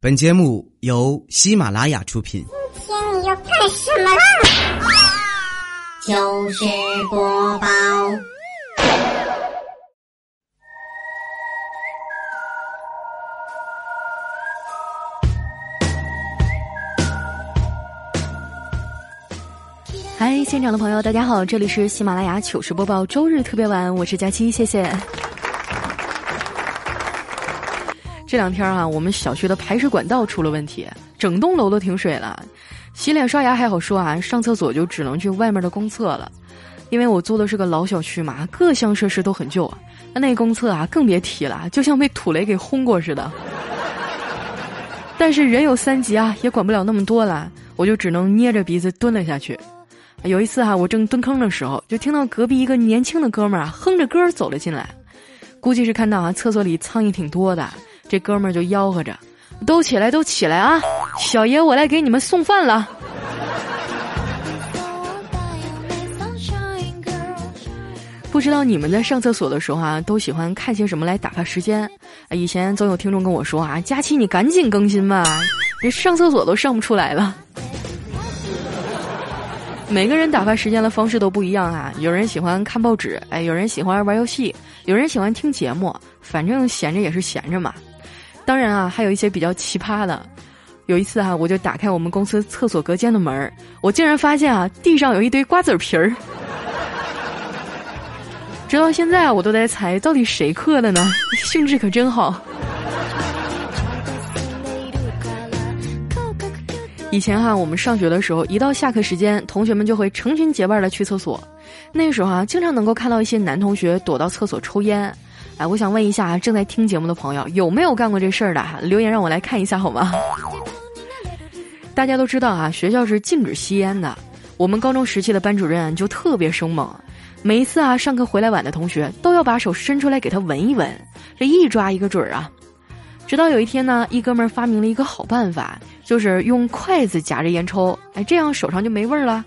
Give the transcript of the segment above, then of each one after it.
本节目由喜马拉雅出品。今天你要干什么啦？糗事播报。嗨，现场的朋友，大家好，这里是喜马拉雅糗事播报周日特别晚，我是佳期，谢谢。这两天啊，我们小区的排水管道出了问题，整栋楼都停水了。洗脸刷牙还好说啊，上厕所就只能去外面的公厕了。因为我租的是个老小区嘛，各项设施都很旧啊。那那公厕啊，更别提了，就像被土雷给轰过似的。但是人有三急啊，也管不了那么多了，我就只能捏着鼻子蹲了下去。有一次哈，我正蹲坑的时候，就听到隔壁一个年轻的哥们儿啊，哼着歌走了进来，估计是看到啊厕所里苍蝇挺多的。这哥们儿就吆喝着：“都起来，都起来啊！小爷我来给你们送饭了。”不知道你们在上厕所的时候啊，都喜欢看些什么来打发时间？以前总有听众跟我说啊：“佳期，你赶紧更新吧，你上厕所都上不出来了。”每个人打发时间的方式都不一样啊，有人喜欢看报纸，哎，有人喜欢玩游戏，有人喜欢听节目，反正闲着也是闲着嘛。当然啊，还有一些比较奇葩的。有一次啊，我就打开我们公司厕所隔间的门儿我竟然发现啊，地上有一堆瓜子皮儿。直到现在，我都在猜到底谁刻的呢？兴致可真好。以前哈，我们上学的时候，一到下课时间，同学们就会成群结伴的去厕所。那时候啊，经常能够看到一些男同学躲到厕所抽烟。哎，我想问一下正在听节目的朋友，有没有干过这事儿的？留言让我来看一下好吗？大家都知道啊，学校是禁止吸烟的。我们高中时期的班主任就特别生猛，每一次啊上课回来晚的同学都要把手伸出来给他闻一闻，这一抓一个准儿啊。直到有一天呢，一哥们儿发明了一个好办法，就是用筷子夹着烟抽，哎，这样手上就没味儿了。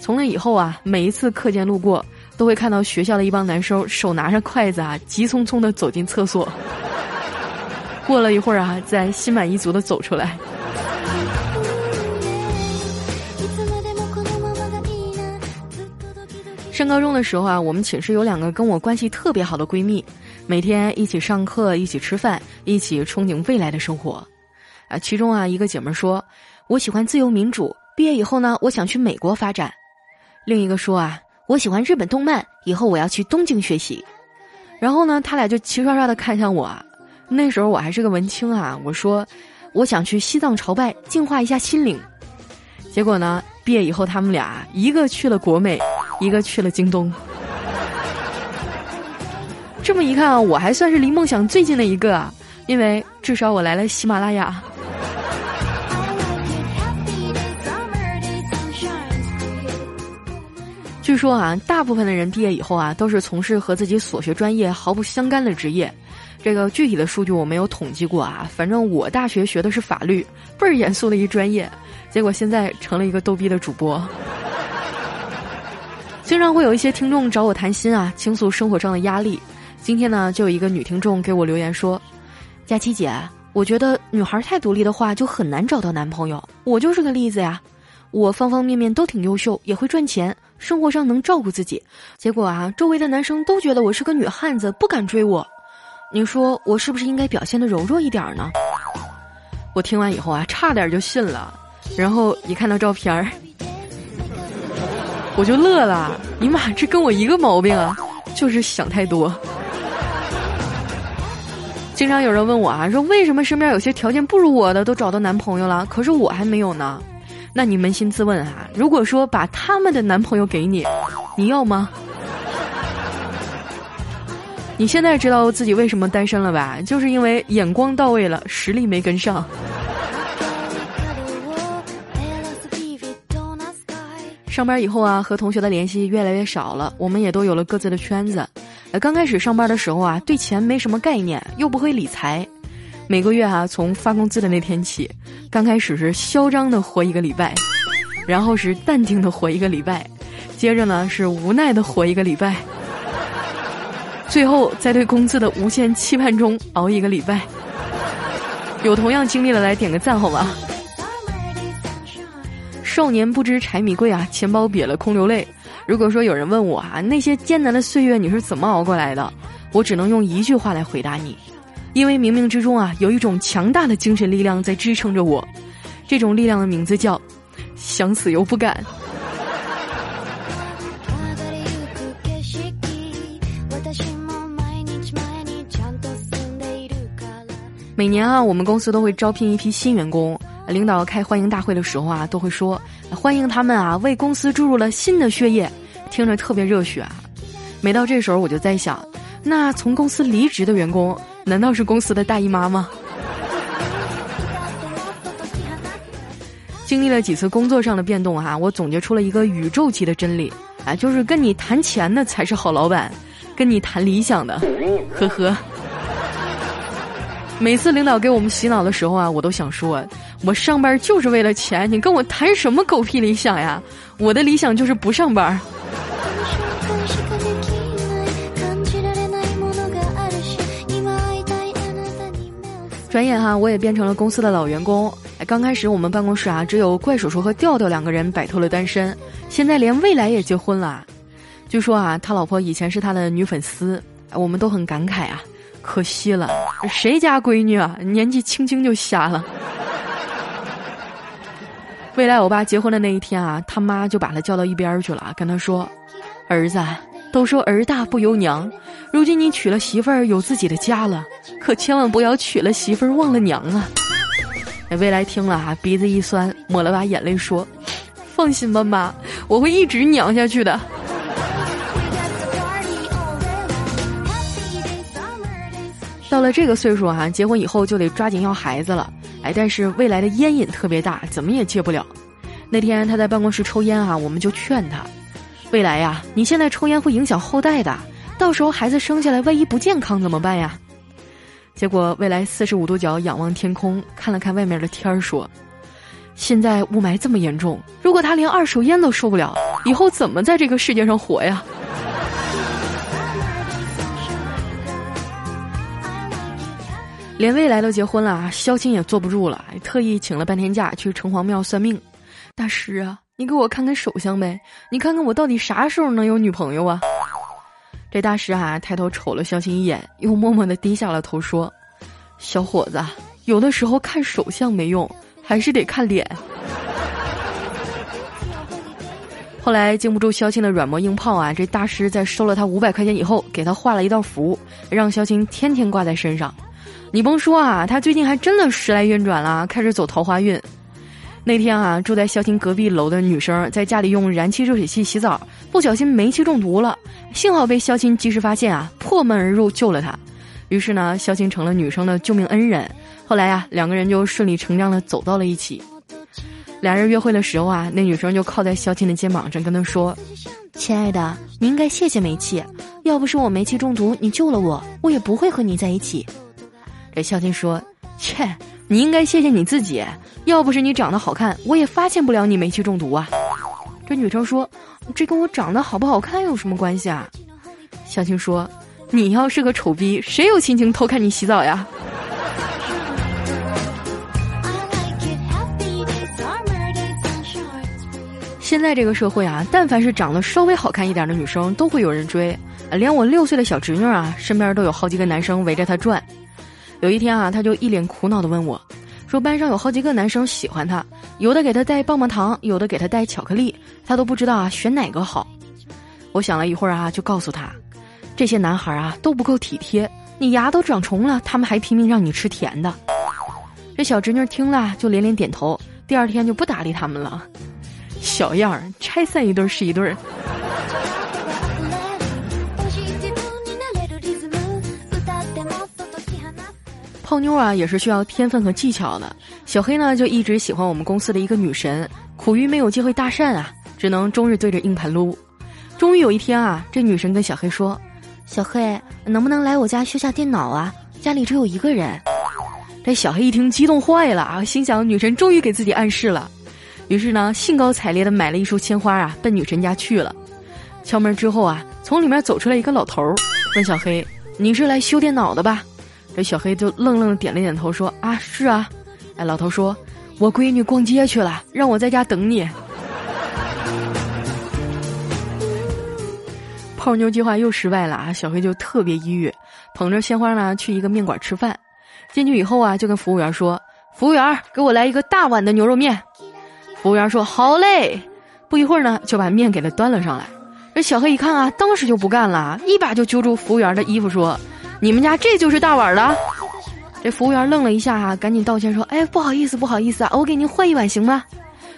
从那以后啊，每一次课间路过。都会看到学校的一帮男生手拿着筷子啊，急匆匆的走进厕所。过了一会儿啊，再心满意足的走出来。上高中的时候啊，我们寝室有两个跟我关系特别好的闺蜜，每天一起上课，一起吃饭，一起憧憬未来的生活。啊，其中啊，一个姐们说：“我喜欢自由民主，毕业以后呢，我想去美国发展。”另一个说啊。我喜欢日本动漫，以后我要去东京学习。然后呢，他俩就齐刷刷的看向我。那时候我还是个文青啊，我说我想去西藏朝拜，净化一下心灵。结果呢，毕业以后他们俩一个去了国美，一个去了京东。这么一看啊，我还算是离梦想最近的一个，啊，因为至少我来了喜马拉雅。据说啊，大部分的人毕业以后啊，都是从事和自己所学专业毫不相干的职业。这个具体的数据我没有统计过啊，反正我大学学的是法律，倍儿严肃的一专业，结果现在成了一个逗逼的主播。经常会有一些听众找我谈心啊，倾诉生活上的压力。今天呢，就有一个女听众给我留言说：“佳琪姐，我觉得女孩太独立的话，就很难找到男朋友。我就是个例子呀。”我方方面面都挺优秀，也会赚钱，生活上能照顾自己。结果啊，周围的男生都觉得我是个女汉子，不敢追我。你说我是不是应该表现的柔弱一点呢？我听完以后啊，差点就信了。然后一看到照片儿，我就乐了。尼玛，这跟我一个毛病啊，就是想太多。经常有人问我啊，说为什么身边有些条件不如我的都找到男朋友了，可是我还没有呢？那你扪心自问哈，如果说把他们的男朋友给你，你要吗？你现在知道自己为什么单身了吧？就是因为眼光到位了，实力没跟上。上班以后啊，和同学的联系越来越少了，我们也都有了各自的圈子。呃，刚开始上班的时候啊，对钱没什么概念，又不会理财。每个月哈，从发工资的那天起，刚开始是嚣张的活一个礼拜，然后是淡定的活一个礼拜，接着呢是无奈的活一个礼拜，最后在对工资的无限期盼中熬一个礼拜。有同样经历的来点个赞好吗？少年不知柴米贵啊，钱包瘪了空流泪。如果说有人问我啊，那些艰难的岁月你是怎么熬过来的？我只能用一句话来回答你，因为冥冥之中啊，有一种强大的精神力量在支撑着我，这种力量的名字叫想死又不敢。每年啊，我们公司都会招聘一批新员工。领导开欢迎大会的时候啊，都会说欢迎他们啊，为公司注入了新的血液，听着特别热血啊。每到这时候，我就在想，那从公司离职的员工，难道是公司的大姨妈吗？经历了几次工作上的变动哈，我总结出了一个宇宙级的真理啊，就是跟你谈钱的才是好老板，跟你谈理想的，呵呵。每次领导给我们洗脑的时候啊，我都想说，我上班就是为了钱，你跟我谈什么狗屁理想呀？我的理想就是不上班。转眼哈，我也变成了公司的老员工。刚开始我们办公室啊，只有怪叔叔和调调两个人摆脱了单身，现在连未来也结婚了。据说啊，他老婆以前是他的女粉丝，我们都很感慨啊。可惜了，谁家闺女啊，年纪轻轻就瞎了。未来我爸结婚的那一天啊，他妈就把他叫到一边去了，跟他说：“儿子，都说儿大不由娘，如今你娶了媳妇儿，有自己的家了，可千万不要娶了媳妇儿忘了娘啊。”未来听了啊，鼻子一酸，抹了把眼泪说：“放心吧，妈，我会一直娘下去的。”到了这个岁数哈，结婚以后就得抓紧要孩子了。哎，但是未来的烟瘾特别大，怎么也戒不了。那天他在办公室抽烟啊，我们就劝他：未来呀，你现在抽烟会影响后代的，到时候孩子生下来万一不健康怎么办呀？结果未来四十五度角仰望天空，看了看外面的天儿，说：现在雾霾这么严重，如果他连二手烟都受不了，以后怎么在这个世界上活呀？连未来都结婚了，肖青也坐不住了，特意请了半天假去城隍庙算命。大师啊，你给我看看手相呗，你看看我到底啥时候能有女朋友啊？这大师啊，抬头瞅了肖钦一眼，又默默的低下了头说：“小伙子，有的时候看手相没用，还是得看脸。”后来经不住肖钦的软磨硬泡啊，这大师在收了他五百块钱以后，给他画了一道符，让肖钦天天挂在身上。你甭说啊，他最近还真的时来运转了，开始走桃花运。那天啊，住在肖青隔壁楼的女生在家里用燃气热水器洗澡，不小心煤气中毒了，幸好被肖青及时发现啊，破门而入救了她。于是呢，肖青成了女生的救命恩人。后来啊，两个人就顺理成章的走到了一起。俩人约会的时候啊，那女生就靠在肖青的肩膀上跟他说：“亲爱的，你应该谢谢煤气，要不是我煤气中毒，你救了我，我也不会和你在一起。”这孝敬说：“切，你应该谢谢你自己，要不是你长得好看，我也发现不了你煤气中毒啊。”这女生说：“这跟我长得好不好看有什么关系啊？”小青说：“你要是个丑逼，谁有心情偷看你洗澡呀？”现在这个社会啊，但凡是长得稍微好看一点的女生，都会有人追，连我六岁的小侄女啊，身边都有好几个男生围着她转。有一天啊，他就一脸苦恼的问我，说班上有好几个男生喜欢她，有的给她带棒棒糖，有的给她带巧克力，她都不知道啊选哪个好。我想了一会儿啊，就告诉她，这些男孩啊都不够体贴，你牙都长虫了，他们还拼命让你吃甜的。这小侄女听了就连连点头，第二天就不搭理他们了。小样儿，拆散一对是一对儿泡妞啊，也是需要天分和技巧的。小黑呢，就一直喜欢我们公司的一个女神，苦于没有机会搭讪啊，只能终日对着硬盘撸。终于有一天啊，这女神跟小黑说：“小黑，能不能来我家修下电脑啊？家里只有一个人。”这小黑一听，激动坏了啊，心想女神终于给自己暗示了。于是呢，兴高采烈的买了一束鲜花啊，奔女神家去了。敲门之后啊，从里面走出来一个老头儿，问小黑：“你是来修电脑的吧？”这小黑就愣愣点了点头，说：“啊，是啊。”哎，老头说：“我闺女逛街去了，让我在家等你。”泡妞计划又失败了啊！小黑就特别抑郁，捧着鲜花呢去一个面馆吃饭。进去以后啊，就跟服务员说：“服务员，给我来一个大碗的牛肉面。”服务员说：“好嘞。”不一会儿呢，就把面给他端了上来。这小黑一看啊，当时就不干了，一把就揪住服务员的衣服说：“你们家这就是大碗的？”这服务员愣了一下啊，赶紧道歉说：“哎，不好意思，不好意思啊，我给您换一碗行吗？”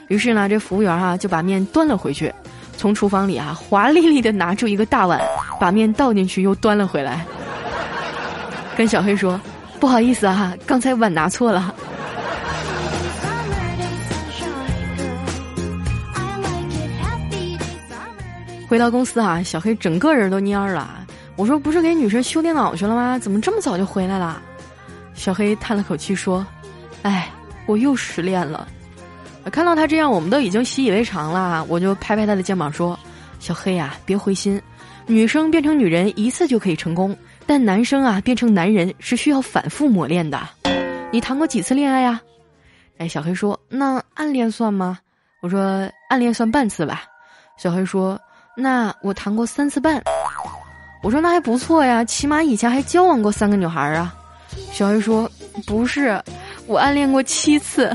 于是呢，这服务员啊就把面端了回去，从厨房里啊华丽丽的拿出一个大碗，把面倒进去又端了回来，跟小黑说：“不好意思啊，刚才碗拿错了。”回到公司啊，小黑整个人都蔫了。我说：“不是给女生修电脑去了吗？怎么这么早就回来了？”小黑叹了口气说：“哎，我又失恋了。”看到他这样，我们都已经习以为常了。我就拍拍他的肩膀说：“小黑啊，别灰心，女生变成女人一次就可以成功，但男生啊变成男人是需要反复磨练的。你谈过几次恋爱呀？”哎，小黑说：“那暗恋算吗？”我说：“暗恋算半次吧。”小黑说。那我谈过三次半，我说那还不错呀，起码以前还交往过三个女孩啊。小黑说不是，我暗恋过七次。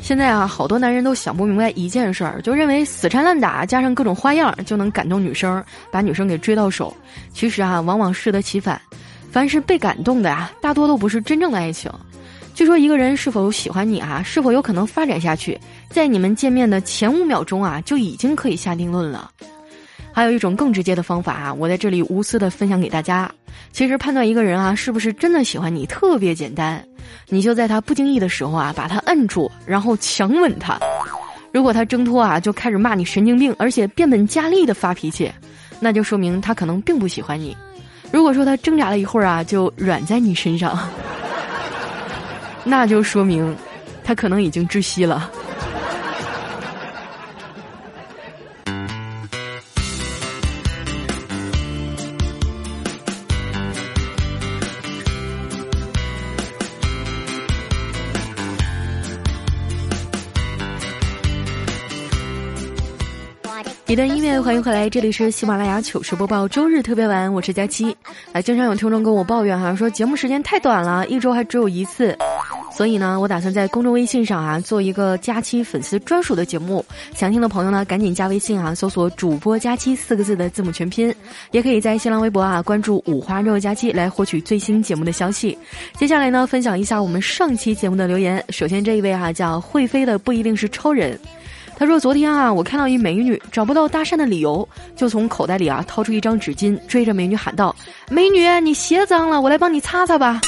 现在啊，好多男人都想不明白一件事儿，就认为死缠烂打加上各种花样就能感动女生，把女生给追到手。其实啊，往往适得其反。凡是被感动的啊，大多都不是真正的爱情。据说一个人是否喜欢你啊，是否有可能发展下去，在你们见面的前五秒钟啊，就已经可以下定论了。还有一种更直接的方法啊，我在这里无私的分享给大家。其实判断一个人啊是不是真的喜欢你特别简单，你就在他不经意的时候啊，把他摁住，然后强吻他。如果他挣脱啊，就开始骂你神经病，而且变本加厉的发脾气，那就说明他可能并不喜欢你。如果说他挣扎了一会儿啊，就软在你身上。那就说明，他可能已经窒息了。一段音乐，欢迎回来，这里是喜马拉雅糗事播报周日特别晚，我是佳期。啊，经常有听众跟我抱怨哈，说节目时间太短了，一周还只有一次。所以呢，我打算在公众微信上啊做一个佳期粉丝专属的节目。想听的朋友呢，赶紧加微信啊，搜索“主播佳期”四个字的字母全拼，也可以在新浪微博啊关注“五花肉佳期”来获取最新节目的消息。接下来呢，分享一下我们上期节目的留言。首先这一位哈叫会飞的不一定是超人，他说昨天啊我看到一美女找不到搭讪的理由，就从口袋里啊掏出一张纸巾，追着美女喊道：“美女，你鞋脏了，我来帮你擦擦吧。”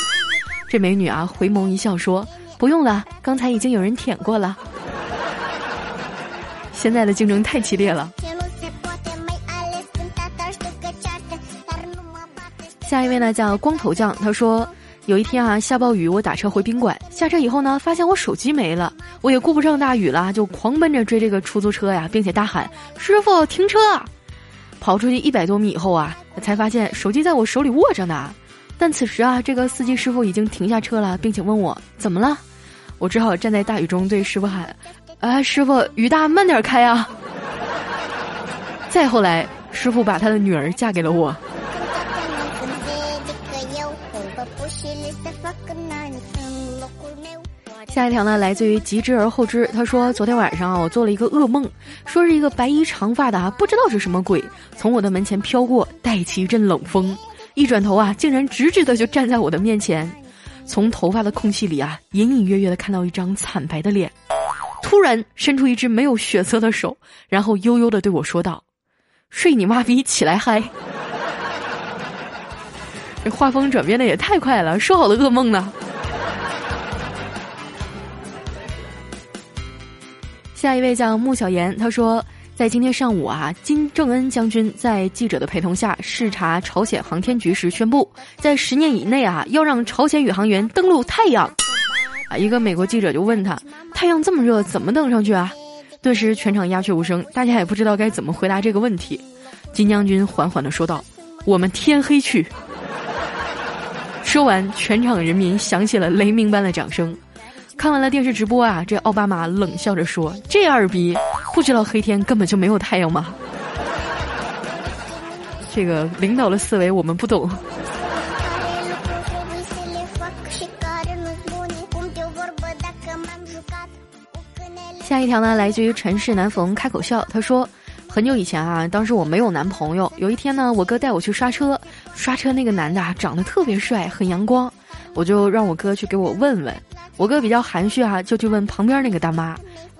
这美女啊，回眸一笑说：“不用了，刚才已经有人舔过了。”现在的竞争太激烈了。下一位呢叫光头匠，他说：“有一天啊，下暴雨，我打车回宾馆，下车以后呢，发现我手机没了，我也顾不上大雨了，就狂奔着追这个出租车呀，并且大喊：‘师傅，停车！’跑出去一百多米以后啊，才发现手机在我手里握着呢。”但此时啊，这个司机师傅已经停下车了，并且问我怎么了。我只好站在大雨中对师傅喊：“啊，师傅，雨大，慢点开啊！”再后来，师傅把他的女儿嫁给了我。下一条呢，来自于极之而后知。他说：“昨天晚上啊，我做了一个噩梦，说是一个白衣长发的啊，不知道是什么鬼，从我的门前飘过，带起一阵冷风。”一转头啊，竟然直直的就站在我的面前，从头发的空隙里啊，隐隐约约的看到一张惨白的脸，突然伸出一只没有血色的手，然后悠悠的对我说道：“睡你妈逼，起来嗨！”这画风转变的也太快了，说好的噩梦呢？下一位叫穆小言，他说。在今天上午啊，金正恩将军在记者的陪同下视察朝鲜航天局时宣布，在十年以内啊，要让朝鲜宇航员登陆太阳。啊，一个美国记者就问他：“太阳这么热，怎么登上去啊？”顿时全场鸦雀无声，大家也不知道该怎么回答这个问题。金将军缓缓的说道：“我们天黑去。”说完，全场人民响起了雷鸣般的掌声。看完了电视直播啊，这奥巴马冷笑着说：“这二逼不知道黑天根本就没有太阳吗？”这个领导的思维我们不懂。下一条呢，来自于尘世难逢开口笑，他说：“很久以前啊，当时我没有男朋友，有一天呢，我哥带我去刷车，刷车那个男的啊，长得特别帅，很阳光，我就让我哥去给我问问。我哥比较含蓄啊，就去问旁边那个大妈：‘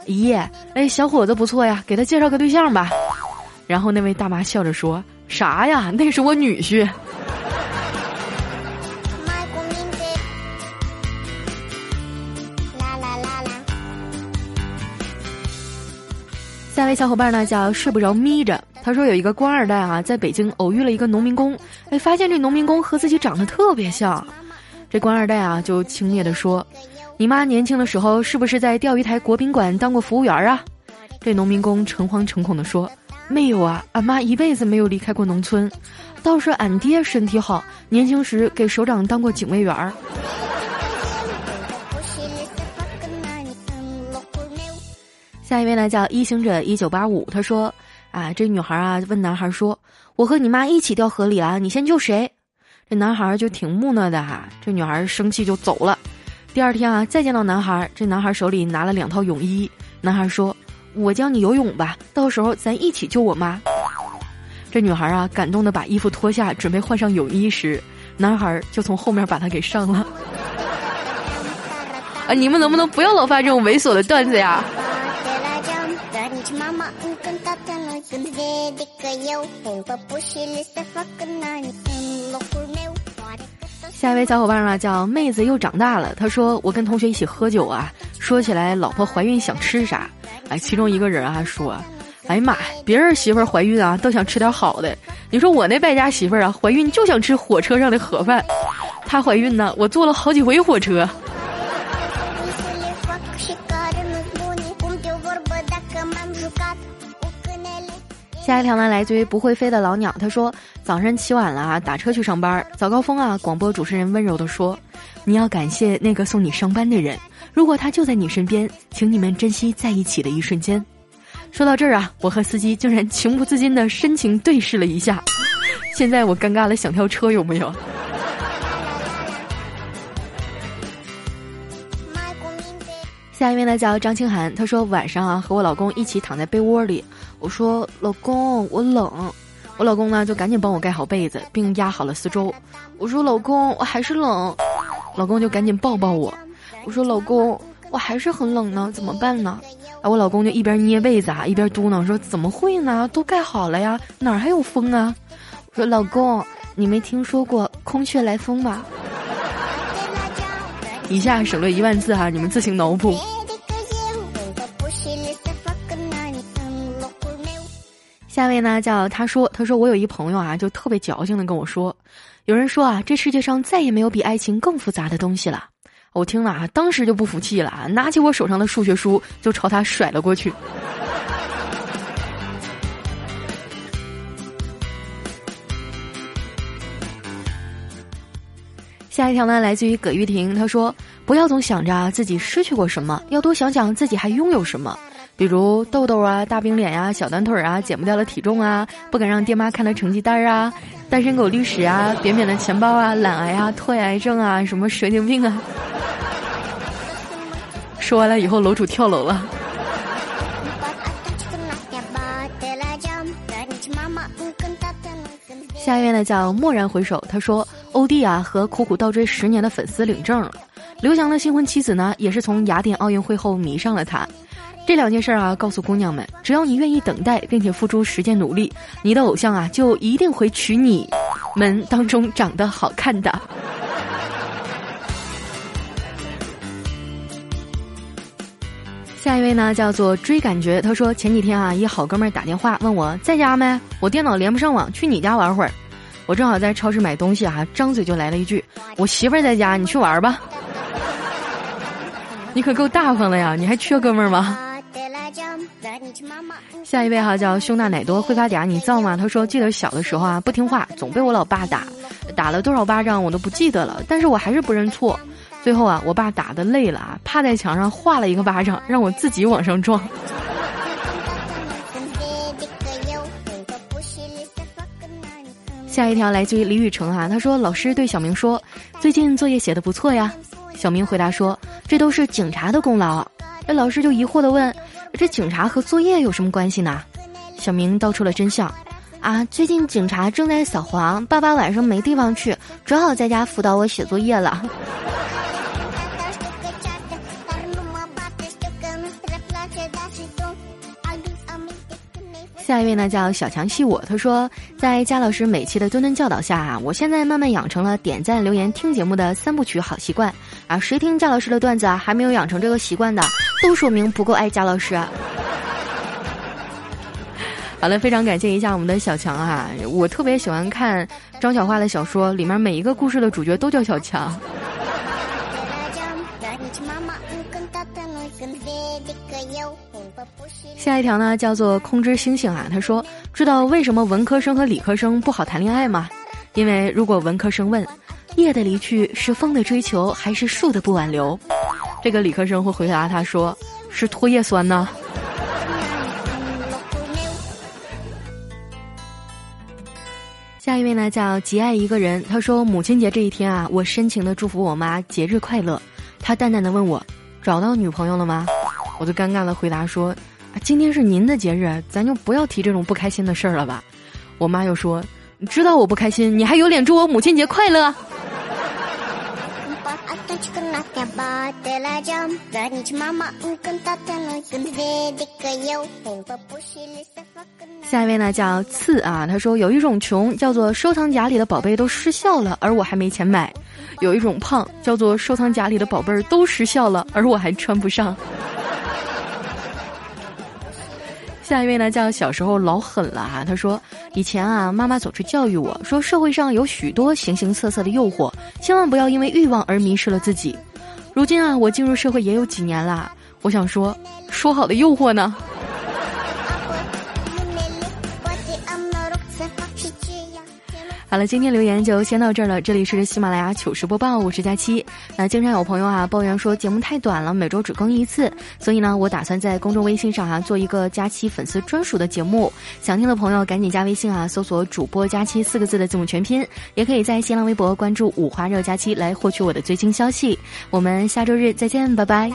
姨，哎，小伙子不错呀，给他介绍个对象吧。’然后那位大妈笑着说。”啥呀？那是我女婿。下位小伙伴呢叫睡不着眯着，他说有一个官二代啊，在北京偶遇了一个农民工，哎，发现这农民工和自己长得特别像，这官二代啊就轻蔑的说：“你妈年轻的时候是不是在钓鱼台国宾馆当过服务员啊？”这农民工诚惶诚恐的说。没有啊，俺妈一辈子没有离开过农村，倒是俺爹身体好，年轻时给首长当过警卫员。下一位呢叫一行者一九八五，他说：“啊，这女孩啊问男孩说，我和你妈一起掉河里了，你先救谁？”这男孩就挺木讷的哈，这女孩生气就走了。第二天啊再见到男孩，这男孩手里拿了两套泳衣，男孩说。我教你游泳吧，到时候咱一起救我妈。这女孩啊，感动的把衣服脱下，准备换上泳衣时，男孩就从后面把她给上了。啊，你们能不能不要老发这种猥琐的段子呀？下一位小伙伴呢，叫妹子又长大了。他说：“我跟同学一起喝酒啊，说起来老婆怀孕想吃啥，哎，其中一个人啊说，哎呀妈呀，别人媳妇儿怀孕啊都想吃点好的，你说我那败家媳妇儿啊怀孕就想吃火车上的盒饭，她怀孕呢，我坐了好几回火车。”下一条呢，来自于不会飞的老鸟。他说：“早上起晚了啊，打车去上班，早高峰啊。广播主持人温柔的说：‘你要感谢那个送你上班的人，如果他就在你身边，请你们珍惜在一起的一瞬间。’说到这儿啊，我和司机竟然情不自禁的深情对视了一下。现在我尴尬的想跳车，有没有？”下一位呢叫张清涵，他说晚上啊和我老公一起躺在被窝里，我说老公我冷，我老公呢就赶紧帮我盖好被子，并压好了四周。我说老公我还是冷，老公就赶紧抱抱我。我说老公我还是很冷呢，怎么办呢？啊我老公就一边捏被子啊一边嘟囔说怎么会呢？都盖好了呀，哪儿还有风啊？我说老公你没听说过空穴来风吗？以下省略一万字哈，你们自行脑补。下位呢叫他说，他说我有一朋友啊，就特别矫情的跟我说，有人说啊，这世界上再也没有比爱情更复杂的东西了。我听了啊，当时就不服气了，拿起我手上的数学书就朝他甩了过去。下一条呢，来自于葛玉婷，她说：“不要总想着自己失去过什么，要多想想自己还拥有什么。比如痘痘啊、大饼脸呀、小短腿啊、减不掉的体重啊、不敢让爹妈看的成绩单啊、单身狗历史啊、扁扁的钱包啊、懒癌啊、拖延癌症啊、什么蛇精病啊。”说完了以后，楼主跳楼了。下一位呢叫蓦然回首，他说。欧弟啊，和苦苦倒追十年的粉丝领证了。刘翔的新婚妻子呢，也是从雅典奥运会后迷上了他。这两件事儿啊，告诉姑娘们，只要你愿意等待，并且付出时间努力，你的偶像啊，就一定会娶你们当中长得好看的。下一位呢，叫做追感觉。他说前几天啊，一好哥们儿打电话问我在家没，我电脑连不上网，去你家玩会儿。我正好在超市买东西啊，张嘴就来了一句：“我媳妇儿在家，你去玩吧。”你可够大方的呀，你还缺哥们儿吗？下一位哈叫胸大奶多会发嗲，你造吗？他说记得小的时候啊不听话，总被我老爸打，打了多少巴掌我都不记得了，但是我还是不认错。最后啊，我爸打的累了啊，趴在墙上画了一个巴掌，让我自己往上撞。下一条来自于李雨成啊，他说老师对小明说，最近作业写的不错呀。小明回答说，这都是警察的功劳。那老师就疑惑的问，这警察和作业有什么关系呢？小明道出了真相，啊，最近警察正在扫黄，爸爸晚上没地方去，只好在家辅导我写作业了。下一位呢叫小强系我，他说在佳老师每期的谆谆教导下啊，我现在慢慢养成了点赞、留言、听节目的三部曲好习惯啊。谁听佳老师的段子啊还没有养成这个习惯的，都说明不够爱佳老师。好了，非常感谢一下我们的小强啊，我特别喜欢看张小花的小说，里面每一个故事的主角都叫小强。下一条呢，叫做空之星星啊。他说：“知道为什么文科生和理科生不好谈恋爱吗？因为如果文科生问，叶的离去是风的追求还是树的不挽留，这个理科生会回答他说是唾液酸呢。”下一位呢，叫极爱一个人。他说：“母亲节这一天啊，我深情的祝福我妈节日快乐。他淡淡的问我，找到女朋友了吗？我就尴尬的回答说。”今天是您的节日，咱就不要提这种不开心的事儿了吧。我妈又说：“你知道我不开心，你还有脸祝我母亲节快乐？”下一位呢叫次啊，他说有一种穷叫做收藏夹里的宝贝都失效了，而我还没钱买；有一种胖叫做收藏夹里的宝贝儿都失效了，而我还穿不上。下一位呢，叫小时候老狠了哈。他说，以前啊，妈妈总是教育我说，社会上有许多形形色色的诱惑，千万不要因为欲望而迷失了自己。如今啊，我进入社会也有几年啦，我想说，说好的诱惑呢？好了，今天留言就先到这儿了。这里是喜马拉雅糗事播报，我是佳期。那经常有朋友啊抱怨说节目太短了，每周只更一次，所以呢，我打算在公众微信上啊做一个佳期粉丝专属的节目。想听的朋友赶紧加微信啊，搜索“主播佳期”四个字的字母全拼，也可以在新浪微博关注“五花肉佳期”来获取我的最新消息。我们下周日再见，拜拜。